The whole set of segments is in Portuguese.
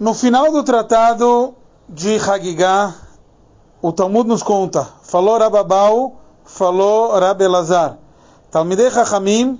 No final do tratado de Hagigah, o Talmud nos conta, falou Rababau, falou Rab Elazar, Talmidei Chachamim,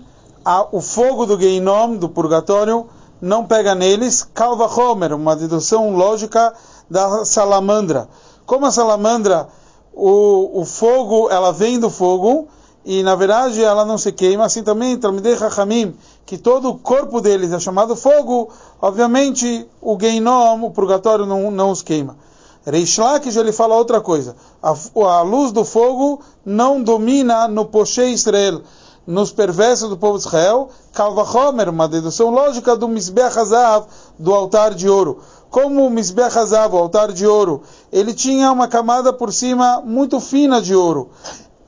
o fogo do Geinom, do purgatório, não pega neles, Kalva Homer, uma dedução lógica da salamandra. Como a salamandra, o, o fogo, ela vem do fogo, e na verdade ela não se queima, assim também Talmidei Chachamim, que todo o corpo deles é chamado fogo, obviamente o Geinom, o purgatório, não, não os queima. Reish Lakish ele fala outra coisa. A, a, luz do fogo não domina no Poshe Israel, nos perversos do povo de Israel. Kalva Homer, uma dedução lógica do Misbech Hazav, do altar de ouro. Como o Misbech Hazav, o altar de ouro, ele tinha uma camada por cima muito fina de ouro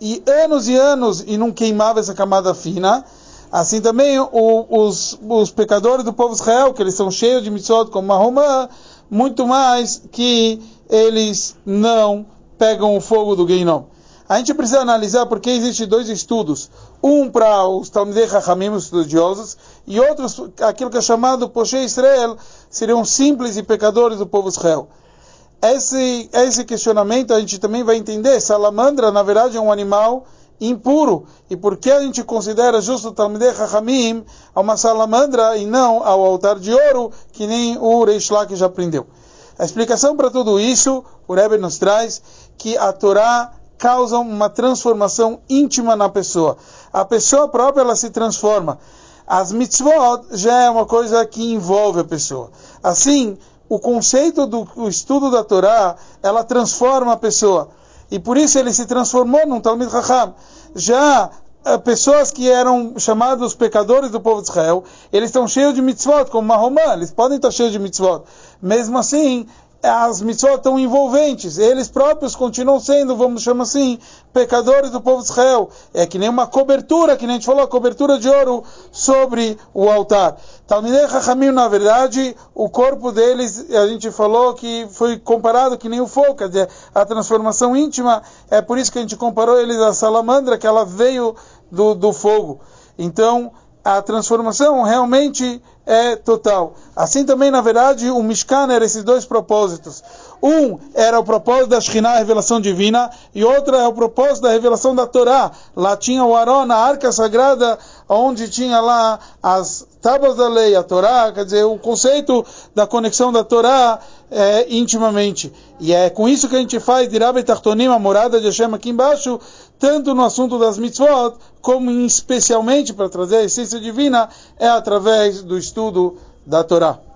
e anos e anos e não queimava essa camada fina. Assim também o, os, os pecadores do povo Israel, que eles são cheios de mitzvot como Mahomá, muito mais que eles não pegam o fogo do Geinom. A gente precisa analisar porque existem dois estudos. Um para os Talmidei Chachamim, os estudiosos, e outros, aquilo que é chamado Poshe Israel, seriam simples e pecadores do povo Israel esse, esse questionamento a gente também vai entender. Salamandra, na verdade, é um animal impuro. E por que a gente considera justo Talmidei Chachamim a uma salamandra e não ao altar de ouro, que nem o Reish que já aprendeu? A explicação para tudo isso, o Rebbe nos traz que a Torá causa uma transformação íntima na pessoa. A pessoa própria ela se transforma. As mitzvot já é uma coisa que envolve a pessoa. Assim, o conceito do estudo da Torá, ela transforma a pessoa. E por isso ele se transformou num Talmud Raham. Já eh, pessoas que eram chamados pecadores do povo de Israel, eles estão cheios de mitzvot, como Mahomá, eles podem estar cheios de mitzvot. Mesmo assim, as mitzvot tão envolventes. Eles próprios continuam sendo, vamos chamar assim, pecadores do povo de Israel. É que nem uma cobertura, que nem a gente falou, a cobertura de ouro sobre o altar. Talmidei Chachamim, na verdade, o corpo deles, a gente falou que foi comparado que nem o fogo, quer dizer, a transformação íntima, é por isso que a gente comparou eles à salamandra, que ela veio do, do fogo. Então, a transformação realmente é total. Assim também, na verdade, o Mishkan era esses dois propósitos. Um era o propósito da Shekhinah, a revelação divina, e outro é o propósito da revelação da Torá. Lá tinha o Aron, a arca sagrada, onde tinha lá as tábuas da lei, a Torá, quer dizer, o conceito da conexão da Torá é, intimamente. E é com isso que a gente faz Dirab Tartonim, a morada de Hashem aqui embaixo, tanto no assunto das mitzvot, como especialmente para trazer a essência divina, é através do estudo da Torá.